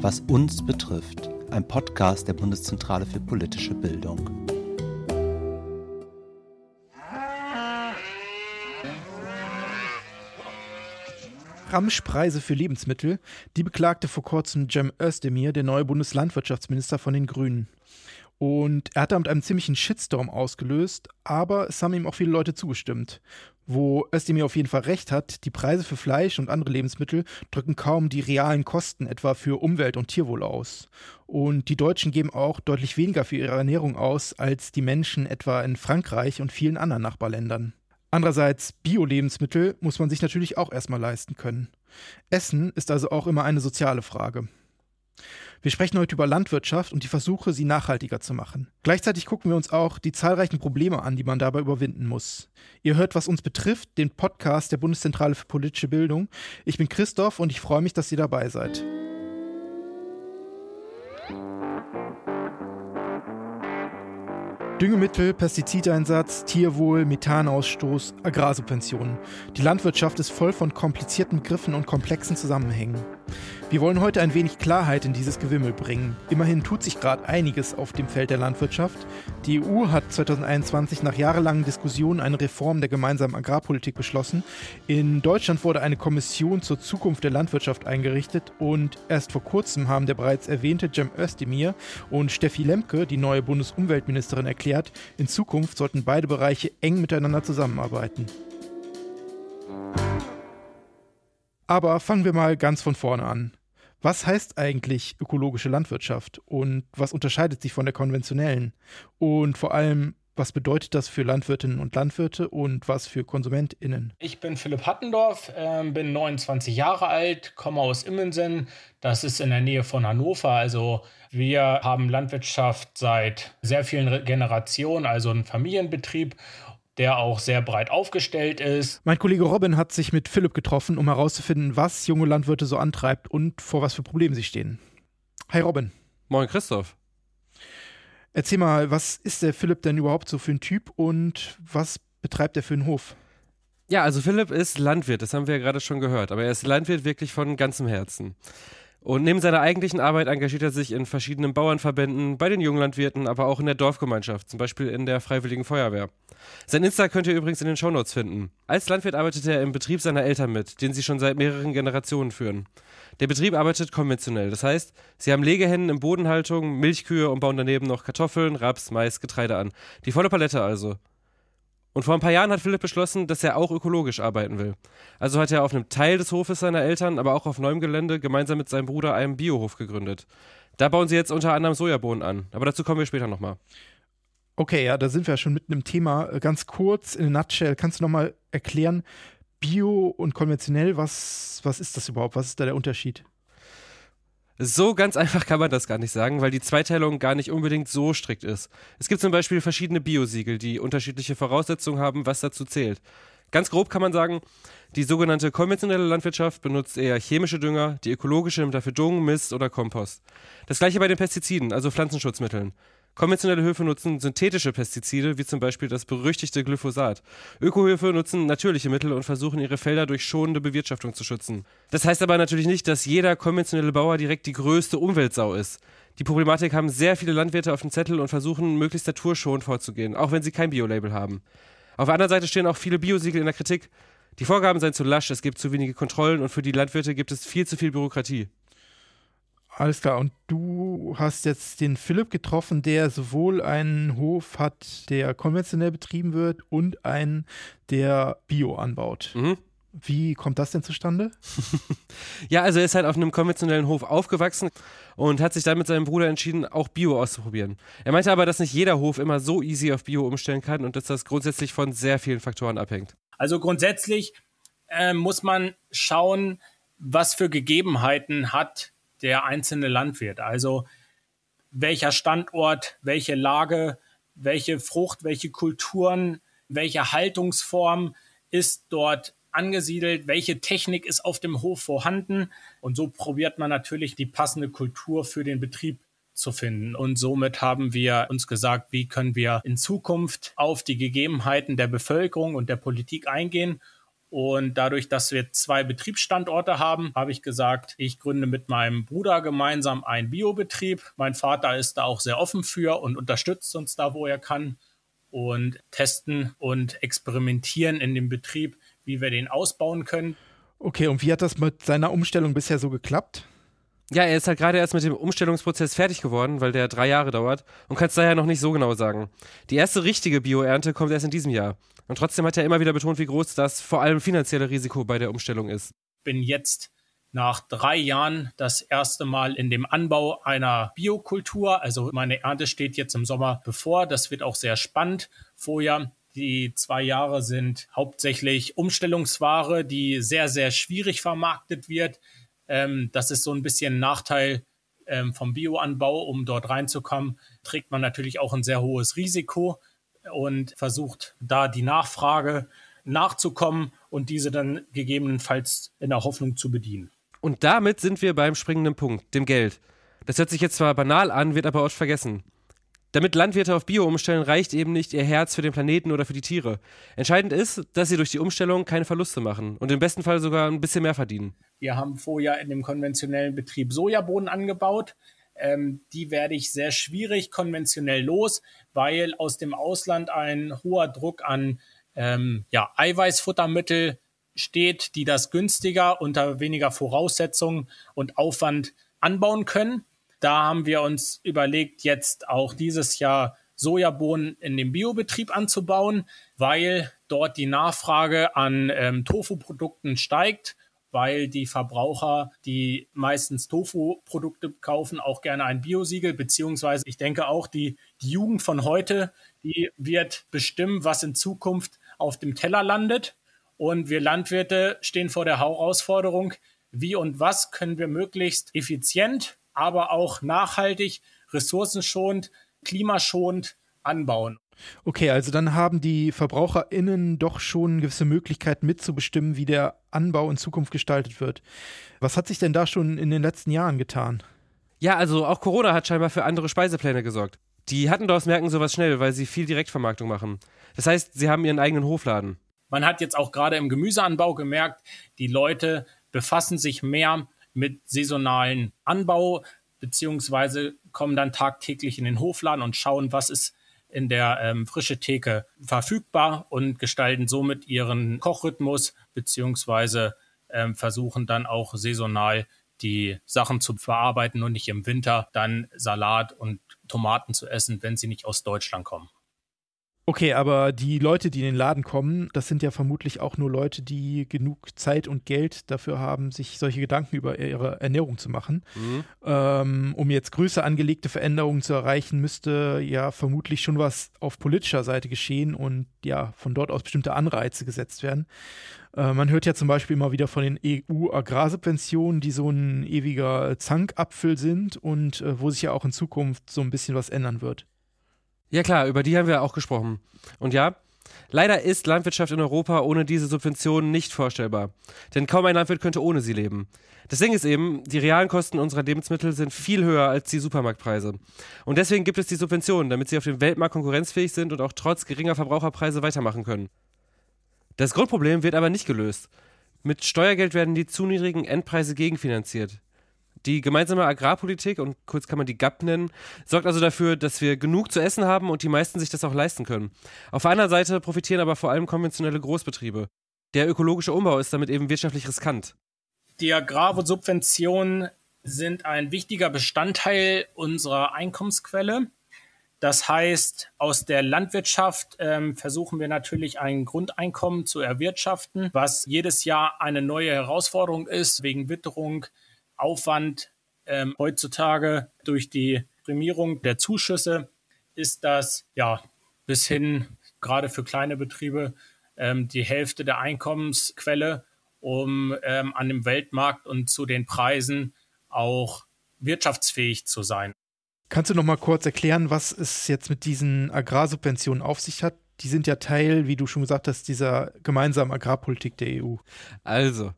Was uns betrifft, ein Podcast der Bundeszentrale für politische Bildung. Ramschpreise für Lebensmittel, die beklagte vor kurzem Cem Özdemir, der neue Bundeslandwirtschaftsminister von den Grünen. Und er hat damit einen ziemlichen Shitstorm ausgelöst, aber es haben ihm auch viele Leute zugestimmt. Wo Özdemir auf jeden Fall recht hat, die Preise für Fleisch und andere Lebensmittel drücken kaum die realen Kosten etwa für Umwelt und Tierwohl aus. Und die Deutschen geben auch deutlich weniger für ihre Ernährung aus als die Menschen etwa in Frankreich und vielen anderen Nachbarländern. Andererseits, Bio-Lebensmittel muss man sich natürlich auch erstmal leisten können. Essen ist also auch immer eine soziale Frage. Wir sprechen heute über Landwirtschaft und die Versuche, sie nachhaltiger zu machen. Gleichzeitig gucken wir uns auch die zahlreichen Probleme an, die man dabei überwinden muss. Ihr hört, was uns betrifft, den Podcast der Bundeszentrale für politische Bildung. Ich bin Christoph und ich freue mich, dass ihr dabei seid. Düngemittel, Pestizideinsatz, Tierwohl, Methanausstoß, Agrarsubventionen. Die Landwirtschaft ist voll von komplizierten Begriffen und komplexen Zusammenhängen. Wir wollen heute ein wenig Klarheit in dieses Gewimmel bringen. Immerhin tut sich gerade einiges auf dem Feld der Landwirtschaft. Die EU hat 2021 nach jahrelangen Diskussionen eine Reform der gemeinsamen Agrarpolitik beschlossen. In Deutschland wurde eine Kommission zur Zukunft der Landwirtschaft eingerichtet und erst vor kurzem haben der bereits erwähnte Cem Özdemir und Steffi Lemke, die neue Bundesumweltministerin, erklärt, in Zukunft sollten beide Bereiche eng miteinander zusammenarbeiten. Aber fangen wir mal ganz von vorne an. Was heißt eigentlich ökologische Landwirtschaft und was unterscheidet sich von der konventionellen? Und vor allem, was bedeutet das für Landwirtinnen und Landwirte und was für KonsumentInnen? Ich bin Philipp Hattendorf, äh, bin 29 Jahre alt, komme aus Immensen. Das ist in der Nähe von Hannover. Also wir haben Landwirtschaft seit sehr vielen Generationen, also ein Familienbetrieb der auch sehr breit aufgestellt ist. Mein Kollege Robin hat sich mit Philipp getroffen, um herauszufinden, was junge Landwirte so antreibt und vor was für Problemen sie stehen. Hi Robin. Moin Christoph. Erzähl mal, was ist der Philipp denn überhaupt so für ein Typ und was betreibt er für einen Hof? Ja, also Philipp ist Landwirt, das haben wir ja gerade schon gehört, aber er ist Landwirt wirklich von ganzem Herzen. Und neben seiner eigentlichen Arbeit engagiert er sich in verschiedenen Bauernverbänden, bei den Junglandwirten, aber auch in der Dorfgemeinschaft, zum Beispiel in der Freiwilligen Feuerwehr. Sein Insta könnt ihr übrigens in den Shownotes finden. Als Landwirt arbeitet er im Betrieb seiner Eltern mit, den sie schon seit mehreren Generationen führen. Der Betrieb arbeitet konventionell, das heißt, sie haben Legehennen in Bodenhaltung, Milchkühe und bauen daneben noch Kartoffeln, Raps, Mais, Getreide an. Die volle Palette also. Und vor ein paar Jahren hat Philipp beschlossen, dass er auch ökologisch arbeiten will. Also hat er auf einem Teil des Hofes seiner Eltern, aber auch auf neuem Gelände gemeinsam mit seinem Bruder einen Biohof gegründet. Da bauen sie jetzt unter anderem Sojabohnen an, aber dazu kommen wir später nochmal. Okay, ja, da sind wir ja schon mitten im Thema. Äh, ganz kurz, in a nutshell, kannst du nochmal erklären, Bio und konventionell, was, was ist das überhaupt? Was ist da der Unterschied? So ganz einfach kann man das gar nicht sagen, weil die Zweiteilung gar nicht unbedingt so strikt ist. Es gibt zum Beispiel verschiedene Biosiegel, die unterschiedliche Voraussetzungen haben, was dazu zählt. Ganz grob kann man sagen, die sogenannte konventionelle Landwirtschaft benutzt eher chemische Dünger, die ökologische nimmt dafür Dung, Mist oder Kompost. Das gleiche bei den Pestiziden, also Pflanzenschutzmitteln. Konventionelle Höfe nutzen synthetische Pestizide, wie zum Beispiel das berüchtigte Glyphosat. Ökohöfe nutzen natürliche Mittel und versuchen ihre Felder durch schonende Bewirtschaftung zu schützen. Das heißt aber natürlich nicht, dass jeder konventionelle Bauer direkt die größte Umweltsau ist. Die Problematik haben sehr viele Landwirte auf dem Zettel und versuchen möglichst naturschonend vorzugehen, auch wenn sie kein Biolabel haben. Auf der anderen Seite stehen auch viele Biosiegel in der Kritik. Die Vorgaben seien zu lasch, es gibt zu wenige Kontrollen und für die Landwirte gibt es viel zu viel Bürokratie. Alles klar. Und du hast jetzt den Philipp getroffen, der sowohl einen Hof hat, der konventionell betrieben wird, und einen, der Bio anbaut. Mhm. Wie kommt das denn zustande? ja, also er ist halt auf einem konventionellen Hof aufgewachsen und hat sich dann mit seinem Bruder entschieden, auch Bio auszuprobieren. Er meinte aber, dass nicht jeder Hof immer so easy auf Bio umstellen kann und dass das grundsätzlich von sehr vielen Faktoren abhängt. Also grundsätzlich äh, muss man schauen, was für Gegebenheiten hat der einzelne Landwirt. Also welcher Standort, welche Lage, welche Frucht, welche Kulturen, welche Haltungsform ist dort angesiedelt, welche Technik ist auf dem Hof vorhanden. Und so probiert man natürlich die passende Kultur für den Betrieb zu finden. Und somit haben wir uns gesagt, wie können wir in Zukunft auf die Gegebenheiten der Bevölkerung und der Politik eingehen Und dadurch, dass wir zwei Betriebsstandorte haben, habe ich gesagt, ich gründe mit meinem Bruder gemeinsam einen Biobetrieb. Mein Vater ist da auch sehr offen für und unterstützt uns da, wo er kann. Und testen und experimentieren in dem Betrieb, wie wir den ausbauen können. Okay, und wie hat das mit seiner Umstellung bisher so geklappt? Ja, er ist halt gerade erst mit dem Umstellungsprozess fertig geworden, weil der drei Jahre dauert und kann es daher noch nicht so genau sagen. Die erste richtige Bioernte kommt erst in diesem Jahr. Und trotzdem hat er immer wieder betont, wie groß das vor allem finanzielle Risiko bei der Umstellung ist. Bin jetzt nach drei Jahren das erste Mal in dem Anbau einer Biokultur. Also meine Ernte steht jetzt im Sommer bevor. Das wird auch sehr spannend. Vorher die zwei Jahre sind hauptsächlich Umstellungsware, die sehr, sehr schwierig vermarktet wird. Ähm, das ist so ein bisschen ein Nachteil ähm, vom Bioanbau, um dort reinzukommen. Trägt man natürlich auch ein sehr hohes Risiko und versucht da die Nachfrage nachzukommen und diese dann gegebenenfalls in der Hoffnung zu bedienen. Und damit sind wir beim springenden Punkt, dem Geld. Das hört sich jetzt zwar banal an, wird aber oft vergessen. Damit Landwirte auf Bio umstellen, reicht eben nicht ihr Herz für den Planeten oder für die Tiere. Entscheidend ist, dass sie durch die Umstellung keine Verluste machen und im besten Fall sogar ein bisschen mehr verdienen. Wir haben vorher in dem konventionellen Betrieb Sojabohnen angebaut. Ähm, die werde ich sehr schwierig konventionell los, weil aus dem Ausland ein hoher Druck an ähm, ja, Eiweißfuttermittel steht, die das günstiger unter weniger Voraussetzungen und Aufwand anbauen können. Da haben wir uns überlegt, jetzt auch dieses Jahr Sojabohnen in dem Biobetrieb anzubauen, weil dort die Nachfrage an ähm, Tofu-Produkten steigt, weil die Verbraucher, die meistens Tofu-Produkte kaufen, auch gerne ein Biosiegel, beziehungsweise ich denke auch die, die Jugend von heute, die wird bestimmen, was in Zukunft auf dem Teller landet. Und wir Landwirte stehen vor der Herausforderung, wie und was können wir möglichst effizient aber auch nachhaltig, ressourcenschonend, klimaschonend anbauen. Okay, also dann haben die VerbraucherInnen doch schon gewisse Möglichkeiten mitzubestimmen, wie der Anbau in Zukunft gestaltet wird. Was hat sich denn da schon in den letzten Jahren getan? Ja, also auch Corona hat scheinbar für andere Speisepläne gesorgt. Die Hattendorfs merken sowas schnell, weil sie viel Direktvermarktung machen. Das heißt, sie haben ihren eigenen Hofladen. Man hat jetzt auch gerade im Gemüseanbau gemerkt, die Leute befassen sich mehr mit saisonalen Anbau, beziehungsweise kommen dann tagtäglich in den Hofladen und schauen, was ist in der ähm, frische Theke verfügbar und gestalten somit ihren Kochrhythmus, beziehungsweise ähm, versuchen dann auch saisonal die Sachen zu verarbeiten und nicht im Winter dann Salat und Tomaten zu essen, wenn sie nicht aus Deutschland kommen. Okay, aber die Leute, die in den Laden kommen, das sind ja vermutlich auch nur Leute, die genug Zeit und Geld dafür haben, sich solche Gedanken über ihre Ernährung zu machen. Mhm. Ähm, um jetzt größer angelegte Veränderungen zu erreichen, müsste ja vermutlich schon was auf politischer Seite geschehen und ja, von dort aus bestimmte Anreize gesetzt werden. Äh, man hört ja zum Beispiel immer wieder von den EU-Agrarsubventionen, die so ein ewiger Zankapfel sind und äh, wo sich ja auch in Zukunft so ein bisschen was ändern wird. Ja klar, über die haben wir auch gesprochen. Und ja, leider ist Landwirtschaft in Europa ohne diese Subventionen nicht vorstellbar. Denn kaum ein Landwirt könnte ohne sie leben. Das Ding ist eben, die realen Kosten unserer Lebensmittel sind viel höher als die Supermarktpreise. Und deswegen gibt es die Subventionen, damit sie auf dem Weltmarkt konkurrenzfähig sind und auch trotz geringer Verbraucherpreise weitermachen können. Das Grundproblem wird aber nicht gelöst. Mit Steuergeld werden die zu niedrigen Endpreise gegenfinanziert. Die gemeinsame Agrarpolitik, und kurz kann man die GAP nennen, sorgt also dafür, dass wir genug zu essen haben und die meisten sich das auch leisten können. Auf anderen Seite profitieren aber vor allem konventionelle Großbetriebe. Der ökologische Umbau ist damit eben wirtschaftlich riskant. Die Agrarsubventionen sind ein wichtiger Bestandteil unserer Einkommensquelle. Das heißt, aus der Landwirtschaft ähm, versuchen wir natürlich ein Grundeinkommen zu erwirtschaften, was jedes Jahr eine neue Herausforderung ist, wegen Witterung, Aufwand ähm, heutzutage durch die Prämierung der Zuschüsse ist das ja bis hin gerade für kleine Betriebe ähm, die Hälfte der Einkommensquelle, um ähm, an dem Weltmarkt und zu den Preisen auch wirtschaftsfähig zu sein. Kannst du noch mal kurz erklären, was es jetzt mit diesen Agrarsubventionen auf sich hat? Die sind ja Teil, wie du schon gesagt hast, dieser gemeinsamen Agrarpolitik der EU. Also,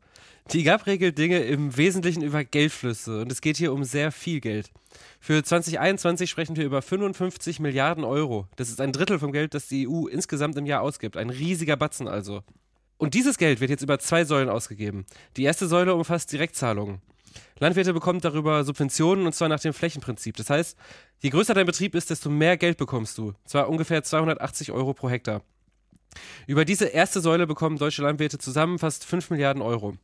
die GAP regelt Dinge im Wesentlichen über Geldflüsse und es geht hier um sehr viel Geld. Für 2021 sprechen wir über 55 Milliarden Euro. Das ist ein Drittel vom Geld, das die EU insgesamt im Jahr ausgibt. Ein riesiger Batzen also. Und dieses Geld wird jetzt über zwei Säulen ausgegeben. Die erste Säule umfasst Direktzahlungen. Landwirte bekommen darüber Subventionen und zwar nach dem Flächenprinzip. Das heißt, je größer dein Betrieb ist, desto mehr Geld bekommst du. Zwar ungefähr 280 Euro pro Hektar. Über diese erste Säule bekommen deutsche Landwirte zusammen fast 5 Milliarden Euro.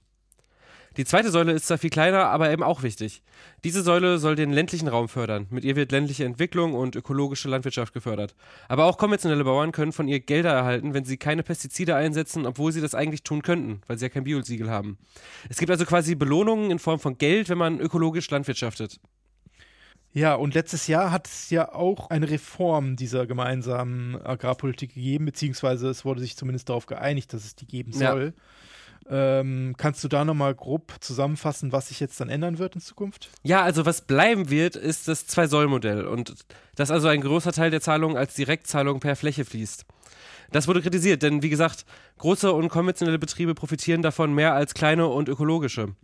Die zweite Säule ist zwar viel kleiner, aber eben auch wichtig. Diese Säule soll den ländlichen Raum fördern. Mit ihr wird ländliche Entwicklung und ökologische Landwirtschaft gefördert. Aber auch konventionelle Bauern können von ihr Gelder erhalten, wenn sie keine Pestizide einsetzen, obwohl sie das eigentlich tun könnten, weil sie ja kein Biosiegel haben. Es gibt also quasi Belohnungen in Form von Geld, wenn man ökologisch landwirtschaftet. Ja, und letztes Jahr hat es ja auch eine Reform dieser gemeinsamen Agrarpolitik gegeben, beziehungsweise es wurde sich zumindest darauf geeinigt, dass es die geben soll. Ja. Ähm, kannst du da nochmal grob zusammenfassen, was sich jetzt dann ändern wird in Zukunft? Ja, also was bleiben wird, ist das Zwei-Säulen-Modell und dass also ein großer Teil der Zahlungen als Direktzahlung per Fläche fließt. Das wurde kritisiert, denn wie gesagt, große und konventionelle Betriebe profitieren davon mehr als kleine und ökologische.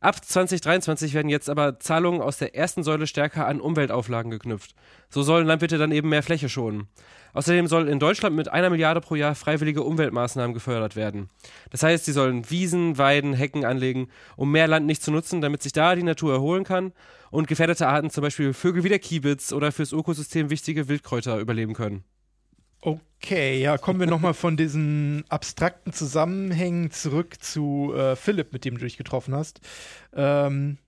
Ab 2023 werden jetzt aber Zahlungen aus der ersten Säule stärker an Umweltauflagen geknüpft. So sollen Landwirte dann eben mehr Fläche schonen. Außerdem soll in Deutschland mit einer Milliarde pro Jahr freiwillige Umweltmaßnahmen gefördert werden. Das heißt, sie sollen Wiesen, Weiden, Hecken anlegen, um mehr Land nicht zu nutzen, damit sich da die Natur erholen kann und gefährdete Arten, zum Beispiel Vögel wie der Kiebitz oder fürs Ökosystem wichtige Wildkräuter überleben können. Okay, ja, kommen wir nochmal von diesen abstrakten Zusammenhängen zurück zu äh, Philipp, mit dem du dich getroffen hast. Ähm,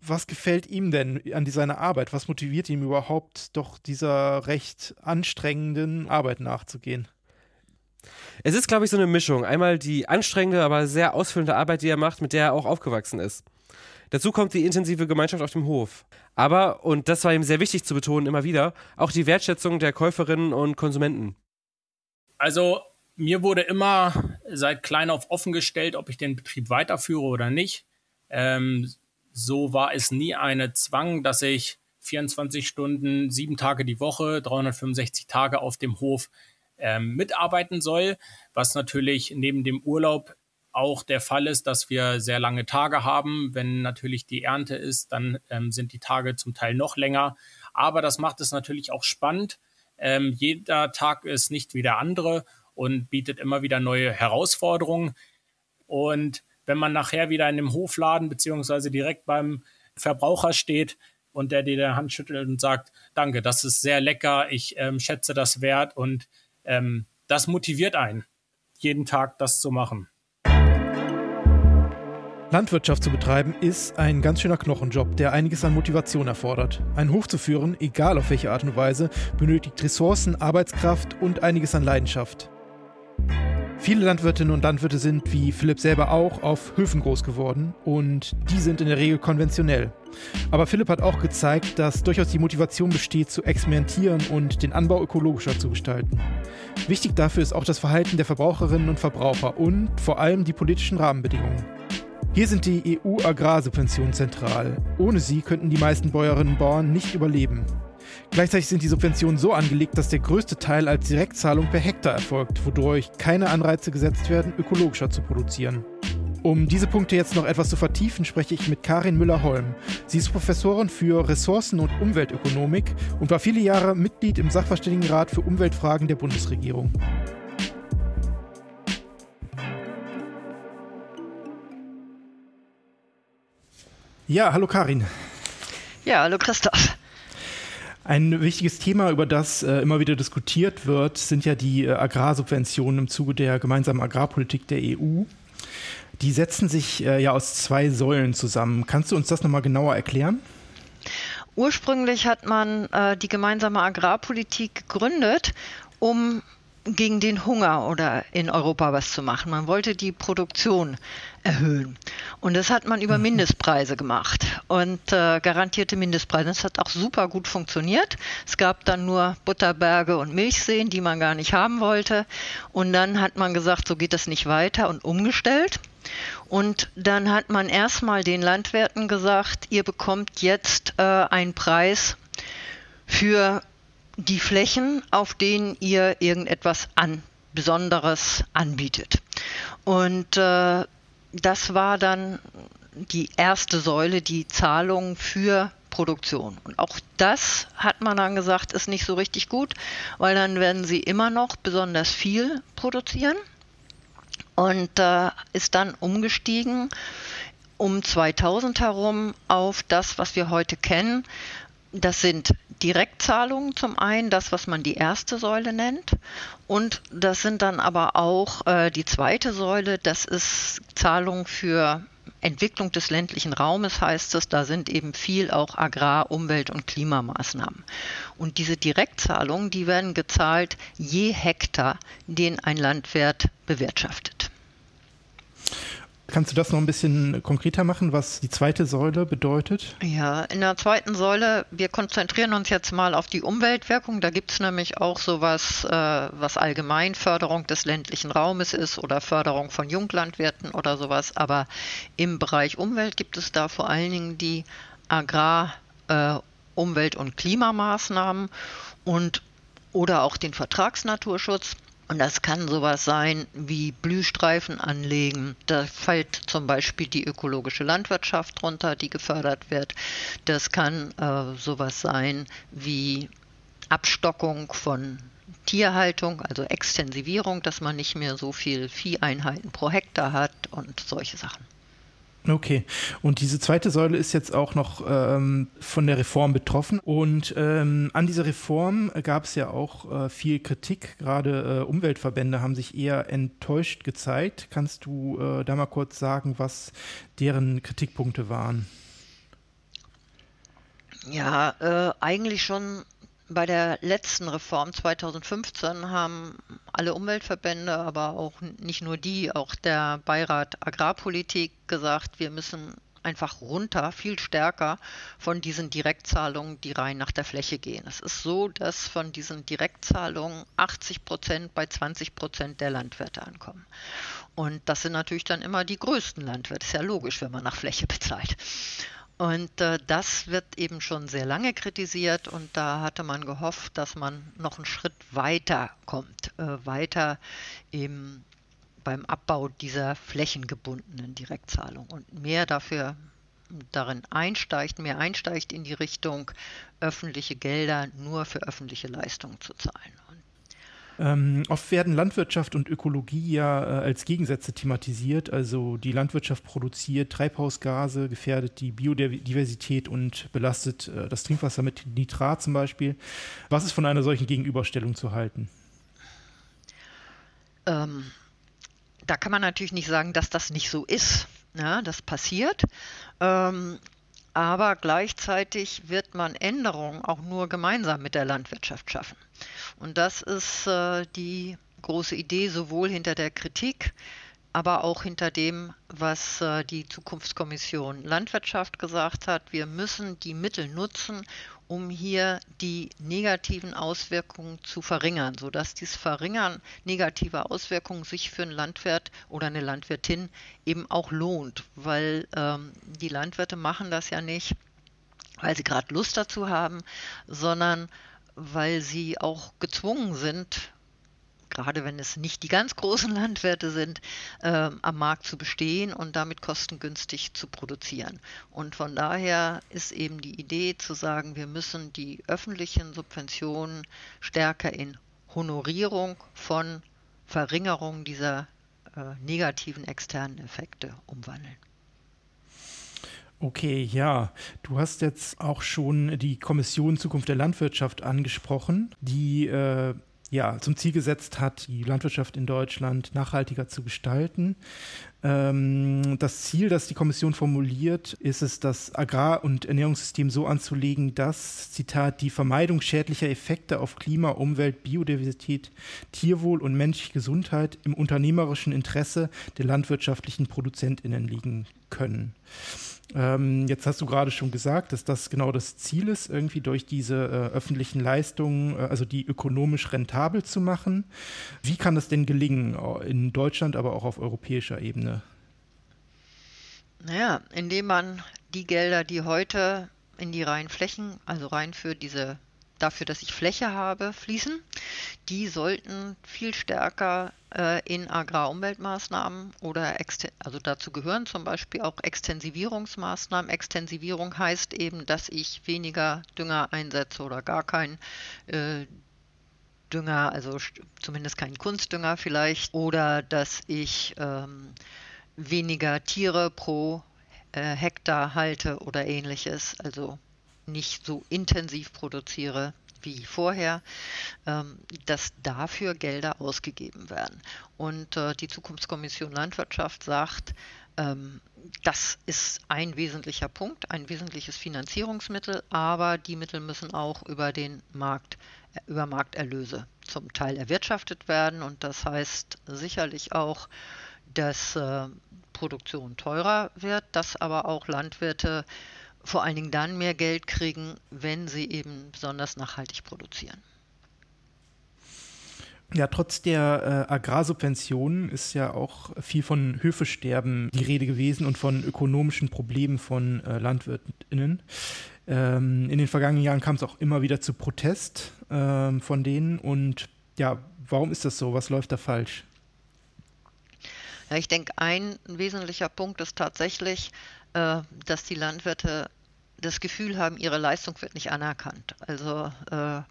was gefällt ihm denn an seiner Arbeit? Was motiviert ihn überhaupt, doch dieser recht anstrengenden Arbeit nachzugehen? Es ist, glaube ich, so eine Mischung. Einmal die anstrengende, aber sehr ausfüllende Arbeit, die er macht, mit der er auch aufgewachsen ist. Dazu kommt die intensive Gemeinschaft auf dem Hof. Aber, und das war ihm sehr wichtig zu betonen immer wieder, auch die Wertschätzung der Käuferinnen und Konsumenten. Also mir wurde immer seit klein auf offen gestellt, ob ich den Betrieb weiterführe oder nicht. Ähm, so war es nie eine Zwang, dass ich 24 Stunden, sieben Tage die Woche, 365 Tage auf dem Hof ähm, mitarbeiten soll, was natürlich neben dem Urlaub auch der Fall ist, dass wir sehr lange Tage haben. Wenn natürlich die Ernte ist, dann ähm, sind die Tage zum Teil noch länger. Aber das macht es natürlich auch spannend. Ähm, jeder Tag ist nicht wie der andere und bietet immer wieder neue Herausforderungen. Und wenn man nachher wieder in dem Hofladen beziehungsweise direkt beim Verbraucher steht und der dir die Hand schüttelt und sagt, danke, das ist sehr lecker, ich ähm, schätze das wert und ähm, das motiviert einen, jeden Tag das zu machen. Landwirtschaft zu betreiben ist ein ganz schöner Knochenjob, der einiges an Motivation erfordert. Einen Hof zu führen, egal auf welche Art und Weise, benötigt Ressourcen, Arbeitskraft und einiges an Leidenschaft. Viele Landwirtinnen und Landwirte sind, wie Philipp selber auch, auf Höfen groß geworden und die sind in der Regel konventionell. Aber Philipp hat auch gezeigt, dass durchaus die Motivation besteht, zu experimentieren und den Anbau ökologischer zu gestalten. Wichtig dafür ist auch das Verhalten der Verbraucherinnen und Verbraucher und vor allem die politischen Rahmenbedingungen. Hier sind die EU-Agrarsubventionen zentral. Ohne sie könnten die meisten Bäuerinnen und Bauern nicht überleben. Gleichzeitig sind die Subventionen so angelegt, dass der größte Teil als Direktzahlung per Hektar erfolgt, wodurch keine Anreize gesetzt werden, ökologischer zu produzieren. Um diese Punkte jetzt noch etwas zu vertiefen, spreche ich mit Karin Müller-Holm. Sie ist Professorin für Ressourcen- und Umweltökonomik und war viele Jahre Mitglied im Sachverständigenrat für Umweltfragen der Bundesregierung. Ja, hallo Karin. Ja, hallo Christoph. Ein wichtiges Thema, über das äh, immer wieder diskutiert wird, sind ja die äh, Agrarsubventionen im Zuge der gemeinsamen Agrarpolitik der EU. Die setzen sich äh, ja aus zwei Säulen zusammen. Kannst du uns das nochmal genauer erklären? Ursprünglich hat man äh, die gemeinsame Agrarpolitik gegründet, um gegen den Hunger oder in Europa was zu machen. Man wollte die Produktion erhöhen. Und das hat man über mhm. Mindestpreise gemacht und äh, garantierte Mindestpreise. Das hat auch super gut funktioniert. Es gab dann nur Butterberge und Milchseen, die man gar nicht haben wollte. Und dann hat man gesagt, so geht das nicht weiter und umgestellt. Und dann hat man erstmal den Landwirten gesagt, ihr bekommt jetzt äh, einen Preis für die Flächen, auf denen ihr irgendetwas an Besonderes anbietet. Und äh, das war dann die erste Säule, die Zahlung für Produktion. Und auch das hat man dann gesagt, ist nicht so richtig gut, weil dann werden sie immer noch besonders viel produzieren und äh, ist dann umgestiegen um 2000 herum auf das, was wir heute kennen. Das sind Direktzahlungen zum einen, das, was man die erste Säule nennt. Und das sind dann aber auch äh, die zweite Säule, das ist Zahlung für Entwicklung des ländlichen Raumes heißt es, da sind eben viel auch Agrar-, Umwelt- und Klimamaßnahmen. Und diese Direktzahlungen, die werden gezahlt je Hektar, den ein Landwirt bewirtschaftet. Kannst du das noch ein bisschen konkreter machen, was die zweite Säule bedeutet? Ja, in der zweiten Säule, wir konzentrieren uns jetzt mal auf die Umweltwirkung. Da gibt es nämlich auch sowas, äh, was allgemein Förderung des ländlichen Raumes ist oder Förderung von Junglandwirten oder sowas. Aber im Bereich Umwelt gibt es da vor allen Dingen die Agrar-, äh, Umwelt- und Klimamaßnahmen und oder auch den Vertragsnaturschutz. Und das kann sowas sein wie Blühstreifen anlegen. Da fällt zum Beispiel die ökologische Landwirtschaft drunter, die gefördert wird. Das kann äh, sowas sein wie Abstockung von Tierhaltung, also Extensivierung, dass man nicht mehr so viel Vieheinheiten pro Hektar hat und solche Sachen. Okay, und diese zweite Säule ist jetzt auch noch ähm, von der Reform betroffen. Und ähm, an dieser Reform gab es ja auch äh, viel Kritik. Gerade äh, Umweltverbände haben sich eher enttäuscht gezeigt. Kannst du äh, da mal kurz sagen, was deren Kritikpunkte waren? Ja, äh, eigentlich schon bei der letzten Reform 2015 haben alle Umweltverbände, aber auch nicht nur die, auch der Beirat Agrarpolitik gesagt, wir müssen einfach runter, viel stärker von diesen Direktzahlungen, die rein nach der Fläche gehen. Es ist so, dass von diesen Direktzahlungen 80 Prozent bei 20 Prozent der Landwirte ankommen. Und das sind natürlich dann immer die größten Landwirte. Ist ja logisch, wenn man nach Fläche bezahlt. Und äh, das wird eben schon sehr lange kritisiert und da hatte man gehofft, dass man noch einen Schritt weiter kommt, äh, weiter eben beim Abbau dieser flächengebundenen Direktzahlung und mehr dafür darin einsteigt, mehr einsteigt in die Richtung, öffentliche Gelder nur für öffentliche Leistungen zu zahlen. Ähm, oft werden Landwirtschaft und Ökologie ja äh, als Gegensätze thematisiert. Also die Landwirtschaft produziert Treibhausgase, gefährdet die Biodiversität und belastet äh, das Trinkwasser mit Nitrat zum Beispiel. Was ist von einer solchen Gegenüberstellung zu halten? Ähm, da kann man natürlich nicht sagen, dass das nicht so ist. Ja, das passiert. Ähm, aber gleichzeitig wird man Änderungen auch nur gemeinsam mit der Landwirtschaft schaffen. Und das ist äh, die große Idee sowohl hinter der Kritik, aber auch hinter dem, was äh, die Zukunftskommission Landwirtschaft gesagt hat. Wir müssen die Mittel nutzen, um hier die negativen Auswirkungen zu verringern, sodass dieses Verringern negativer Auswirkungen sich für einen Landwirt oder eine Landwirtin eben auch lohnt, weil ähm, die Landwirte machen das ja nicht, weil sie gerade Lust dazu haben, sondern weil sie auch gezwungen sind, gerade wenn es nicht die ganz großen Landwirte sind, äh, am Markt zu bestehen und damit kostengünstig zu produzieren. Und von daher ist eben die Idee zu sagen, wir müssen die öffentlichen Subventionen stärker in Honorierung von Verringerung dieser äh, negativen externen Effekte umwandeln. Okay, ja. Du hast jetzt auch schon die Kommission Zukunft der Landwirtschaft angesprochen, die äh, ja, zum Ziel gesetzt hat, die Landwirtschaft in Deutschland nachhaltiger zu gestalten. Ähm, das Ziel, das die Kommission formuliert, ist es, das Agrar- und Ernährungssystem so anzulegen, dass, Zitat, die Vermeidung schädlicher Effekte auf Klima, Umwelt, Biodiversität, Tierwohl und menschliche Gesundheit im unternehmerischen Interesse der landwirtschaftlichen ProduzentInnen liegen können. Ähm, jetzt hast du gerade schon gesagt, dass das genau das Ziel ist, irgendwie durch diese äh, öffentlichen Leistungen, äh, also die ökonomisch rentabel zu machen. Wie kann das denn gelingen, in Deutschland, aber auch auf europäischer Ebene? Naja, indem man die Gelder, die heute in die reinen Flächen, also rein für diese dafür, dass ich Fläche habe, fließen. Die sollten viel stärker äh, in Agrarumweltmaßnahmen oder also dazu gehören zum Beispiel auch Extensivierungsmaßnahmen. Extensivierung heißt eben, dass ich weniger Dünger einsetze oder gar keinen äh, Dünger, also zumindest keinen Kunstdünger vielleicht, oder dass ich ähm, weniger Tiere pro äh, Hektar halte oder ähnliches, also nicht so intensiv produziere wie vorher, ähm, dass dafür Gelder ausgegeben werden. Und äh, die Zukunftskommission Landwirtschaft sagt, ähm, das ist ein wesentlicher Punkt, ein wesentliches Finanzierungsmittel, aber die Mittel müssen auch über den Markt, äh, über Markterlöse zum Teil erwirtschaftet werden. Und das heißt sicherlich auch, dass äh, Produktion teurer wird, dass aber auch Landwirte vor allen Dingen dann mehr Geld kriegen, wenn sie eben besonders nachhaltig produzieren. Ja, trotz der äh, Agrarsubventionen ist ja auch viel von Höfesterben die Rede gewesen und von ökonomischen Problemen von äh, LandwirtInnen. Ähm, in den vergangenen Jahren kam es auch immer wieder zu Protest ähm, von denen. Und ja, warum ist das so? Was läuft da falsch? Ja, ich denke, ein wesentlicher Punkt ist tatsächlich, äh, dass die Landwirte das Gefühl haben, ihre Leistung wird nicht anerkannt. Also äh,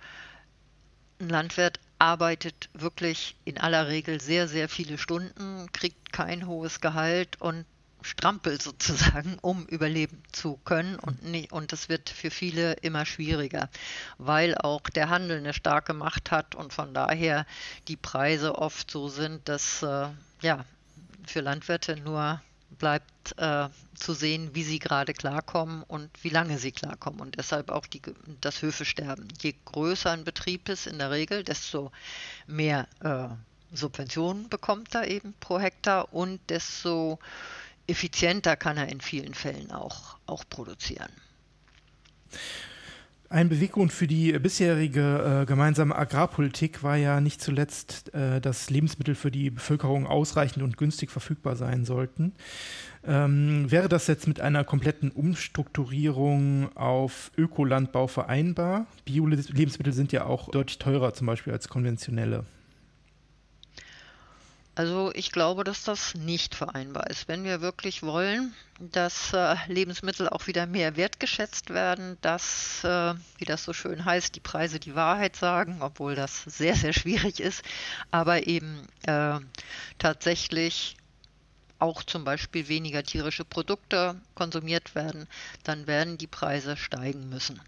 ein Landwirt arbeitet wirklich in aller Regel sehr, sehr viele Stunden, kriegt kein hohes Gehalt und strampelt sozusagen, um überleben zu können. Und, nicht, und das wird für viele immer schwieriger, weil auch der Handel eine starke Macht hat und von daher die Preise oft so sind, dass äh, ja, für Landwirte nur bleibt äh, zu sehen, wie sie gerade klarkommen und wie lange sie klarkommen und deshalb auch die, das Höfesterben. Je größer ein Betrieb ist in der Regel, desto mehr äh, Subventionen bekommt er eben pro Hektar und desto effizienter kann er in vielen Fällen auch, auch produzieren. Ein Beweggrund für die bisherige äh, gemeinsame Agrarpolitik war ja nicht zuletzt, äh, dass Lebensmittel für die Bevölkerung ausreichend und günstig verfügbar sein sollten. Ähm, wäre das jetzt mit einer kompletten Umstrukturierung auf Ökolandbau vereinbar? Bio-Lebensmittel sind ja auch deutlich teurer zum Beispiel als konventionelle. Also ich glaube, dass das nicht vereinbar ist. Wenn wir wirklich wollen, dass äh, Lebensmittel auch wieder mehr wertgeschätzt werden, dass, äh, wie das so schön heißt, die Preise die Wahrheit sagen, obwohl das sehr, sehr schwierig ist, aber eben äh, tatsächlich auch zum Beispiel weniger tierische Produkte konsumiert werden, dann werden die Preise steigen müssen.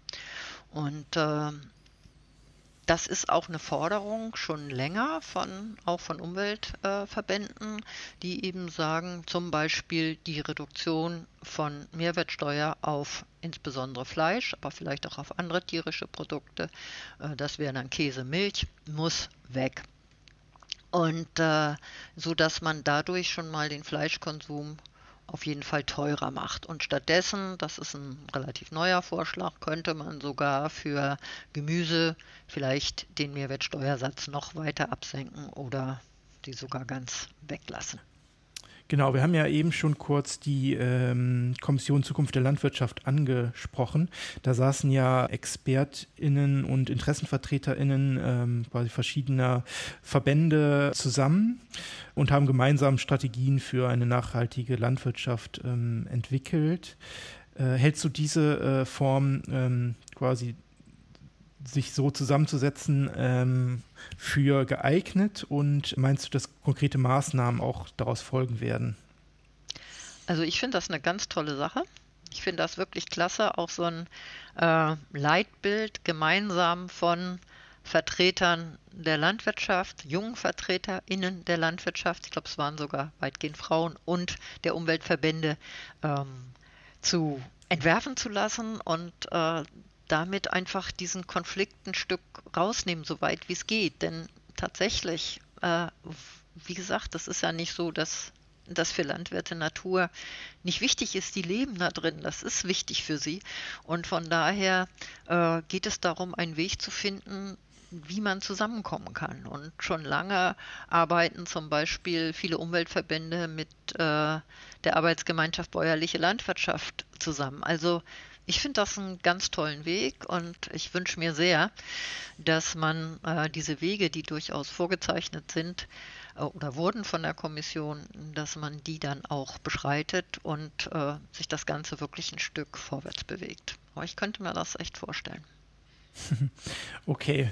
Und äh, das ist auch eine Forderung schon länger von auch von Umweltverbänden, die eben sagen, zum Beispiel die Reduktion von Mehrwertsteuer auf insbesondere Fleisch, aber vielleicht auch auf andere tierische Produkte, äh, das wären dann Käse, Milch, muss weg. Und äh, so dass man dadurch schon mal den Fleischkonsum auf jeden Fall teurer macht. Und stattdessen, das ist ein relativ neuer Vorschlag, könnte man sogar für Gemüse vielleicht den Mehrwertsteuersatz noch weiter absenken oder die sogar ganz weglassen. Genau, wir haben ja eben schon kurz die ähm, Kommission Zukunft der Landwirtschaft angesprochen. Da saßen ja ExpertInnen und InteressenvertreterInnen ähm, quasi verschiedener Verbände zusammen und haben gemeinsam Strategien für eine nachhaltige Landwirtschaft ähm, entwickelt. Äh, hältst du diese äh, Form ähm, quasi sich so zusammenzusetzen ähm, für geeignet und meinst du, dass konkrete Maßnahmen auch daraus folgen werden? Also ich finde das eine ganz tolle Sache. Ich finde das wirklich klasse, auch so ein äh, Leitbild gemeinsam von Vertretern der Landwirtschaft, jungen VertreterInnen der Landwirtschaft, ich glaube, es waren sogar weitgehend Frauen und der Umweltverbände ähm, zu entwerfen zu lassen und äh, damit einfach diesen Konflikt ein Stück rausnehmen, so weit wie es geht. Denn tatsächlich, äh, wie gesagt, das ist ja nicht so, dass dass für Landwirte Natur nicht wichtig ist. Die leben da drin, das ist wichtig für sie. Und von daher äh, geht es darum, einen Weg zu finden, wie man zusammenkommen kann. Und schon lange arbeiten zum Beispiel viele Umweltverbände mit äh, der Arbeitsgemeinschaft Bäuerliche Landwirtschaft zusammen. Also ich finde das einen ganz tollen Weg und ich wünsche mir sehr, dass man äh, diese Wege, die durchaus vorgezeichnet sind äh, oder wurden von der Kommission, dass man die dann auch beschreitet und äh, sich das Ganze wirklich ein Stück vorwärts bewegt. Aber ich könnte mir das echt vorstellen. Okay.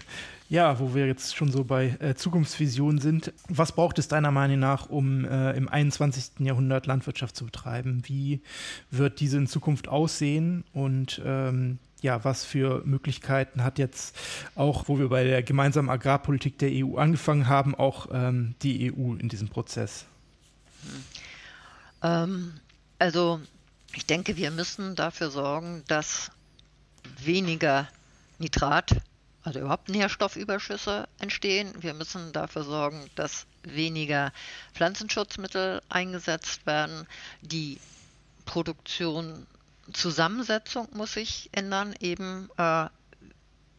Ja, wo wir jetzt schon so bei äh, Zukunftsvisionen sind. Was braucht es deiner Meinung nach, um äh, im 21. Jahrhundert Landwirtschaft zu betreiben? Wie wird diese in Zukunft aussehen? Und ähm, ja, was für Möglichkeiten hat jetzt auch, wo wir bei der gemeinsamen Agrarpolitik der EU angefangen haben, auch ähm, die EU in diesem Prozess? Ähm, also ich denke, wir müssen dafür sorgen, dass weniger Nitrat, also überhaupt Nährstoffüberschüsse entstehen. Wir müssen dafür sorgen, dass weniger Pflanzenschutzmittel eingesetzt werden. Die Produktion Zusammensetzung muss sich ändern, eben äh,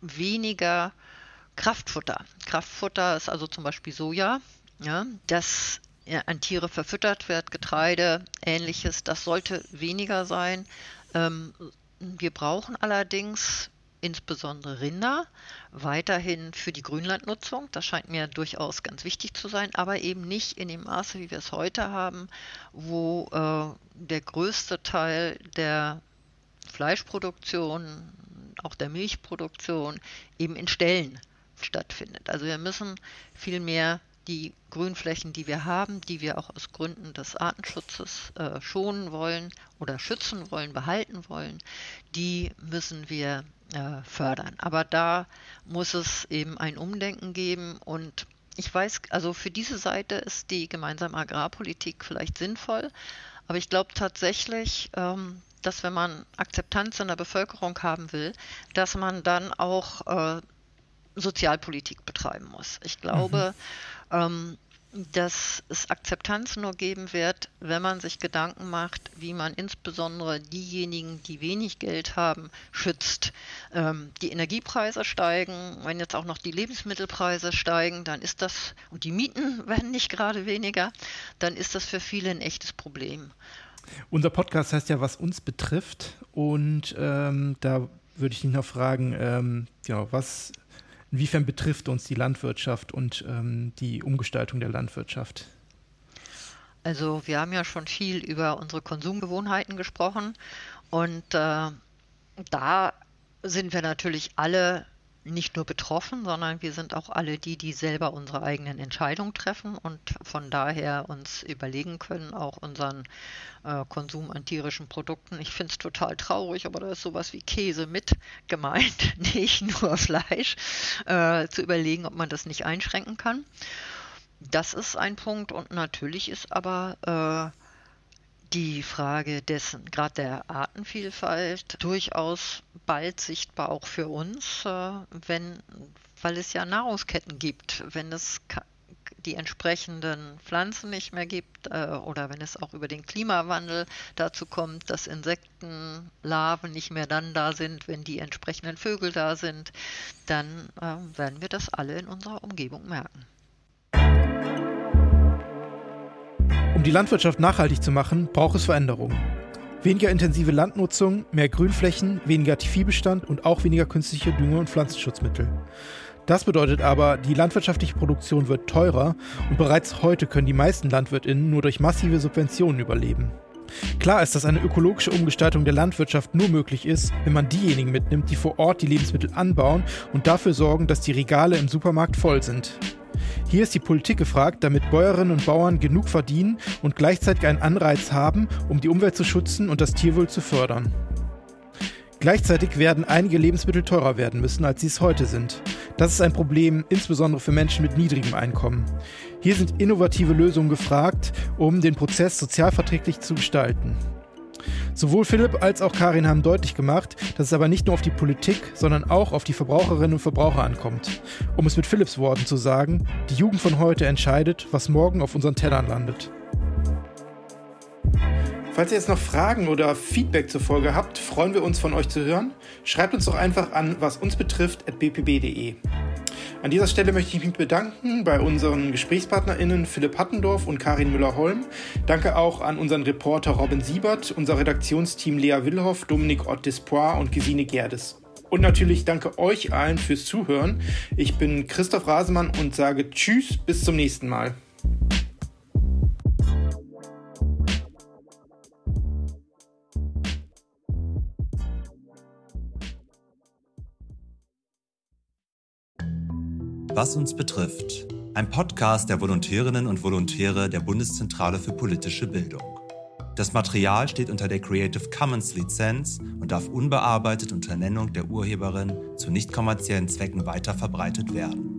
weniger Kraftfutter. Kraftfutter ist also zum Beispiel Soja, ja, das ja, an Tiere verfüttert wird, Getreide, ähnliches, das sollte weniger sein. Ähm, wir brauchen allerdings insbesondere Rinder weiterhin für die Grünlandnutzung. Das scheint mir durchaus ganz wichtig zu sein, aber eben nicht in dem Maße, wie wir es heute haben, wo äh, der größte Teil der Fleischproduktion, auch der Milchproduktion eben in Ställen stattfindet. Also wir müssen viel mehr die Grünflächen, die wir haben, die wir auch aus Gründen des Artenschutzes äh, schonen wollen oder schützen wollen, behalten wollen, die müssen wir äh, fördern. Aber da muss es eben ein Umdenken geben und ich weiß, also für diese Seite ist die gemeinsame Agrarpolitik vielleicht sinnvoll, aber ich glaube tatsächlich, ähm, dass wenn man Akzeptanz in der Bevölkerung haben will, dass man dann auch äh, Sozialpolitik betreiben muss. Ich glaube, mhm. ähm, dass es Akzeptanz nur geben wird, wenn man sich Gedanken macht, wie man insbesondere diejenigen, die wenig Geld haben, schützt. Ähm, die Energiepreise steigen, wenn jetzt auch noch die Lebensmittelpreise steigen, dann ist das, und die Mieten werden nicht gerade weniger, dann ist das für viele ein echtes Problem. Unser Podcast heißt ja, was uns betrifft. Und ähm, da würde ich dich noch fragen, ähm, genau, was Inwiefern betrifft uns die Landwirtschaft und ähm, die Umgestaltung der Landwirtschaft? Also wir haben ja schon viel über unsere Konsumgewohnheiten gesprochen und äh, da sind wir natürlich alle nicht nur betroffen, sondern wir sind auch alle die, die selber unsere eigenen Entscheidungen treffen und von daher uns überlegen können, auch unseren äh, Konsum an tierischen Produkten. Ich finde es total traurig, aber da ist sowas wie Käse mit gemeint, nicht nur Fleisch, äh, zu überlegen, ob man das nicht einschränken kann. Das ist ein Punkt und natürlich ist aber äh, die Frage dessen, gerade der Artenvielfalt, durchaus bald sichtbar auch für uns, äh, wenn, weil es ja Nahrungsketten gibt, wenn es die entsprechenden Pflanzen nicht mehr gibt äh, oder wenn es auch über den Klimawandel dazu kommt, dass Insektenlarven nicht mehr dann da sind, wenn die entsprechenden Vögel da sind, dann äh, werden wir das alle in unserer Umgebung merken. Die Landwirtschaft nachhaltig zu machen, braucht es Veränderungen. Weniger intensive Landnutzung, mehr Grünflächen, weniger Viehbestand und auch weniger künstliche Dünger und Pflanzenschutzmittel. Das bedeutet aber, die landwirtschaftliche Produktion wird teurer und bereits heute können die meisten Landwirtinnen nur durch massive Subventionen überleben. Klar ist, dass eine ökologische Umgestaltung der Landwirtschaft nur möglich ist, wenn man diejenigen mitnimmt, die vor Ort die Lebensmittel anbauen und dafür sorgen, dass die Regale im Supermarkt voll sind. Hier ist die Politik gefragt, damit Bäuerinnen und Bauern genug verdienen und gleichzeitig einen Anreiz haben, um die Umwelt zu schützen und das Tierwohl zu fördern. Gleichzeitig werden einige Lebensmittel teurer werden müssen, als sie es heute sind. Das ist ein Problem, insbesondere für Menschen mit niedrigem Einkommen. Hier sind innovative Lösungen gefragt, um den Prozess sozialverträglich zu gestalten. Sowohl Philipp als auch Karin haben deutlich gemacht, dass es aber nicht nur auf die Politik, sondern auch auf die Verbraucherinnen und Verbraucher ankommt. Um es mit Philipps Worten zu sagen, die Jugend von heute entscheidet, was morgen auf unseren Tellern landet. Falls ihr jetzt noch Fragen oder Feedback zur Folge habt, freuen wir uns von euch zu hören. Schreibt uns doch einfach an, was uns betrifft, at bpb.de. An dieser Stelle möchte ich mich bedanken bei unseren GesprächspartnerInnen Philipp Hattendorf und Karin Müller-Holm. Danke auch an unseren Reporter Robin Siebert, unser Redaktionsteam Lea Willhoff, Dominik Ott Despoir und Gesine Gerdes. Und natürlich danke euch allen fürs Zuhören. Ich bin Christoph Rasemann und sage Tschüss, bis zum nächsten Mal. Was uns betrifft. Ein Podcast der Volontärinnen und Volontäre der Bundeszentrale für politische Bildung. Das Material steht unter der Creative Commons Lizenz und darf unbearbeitet unter Nennung der Urheberin zu nicht kommerziellen Zwecken weiterverbreitet werden.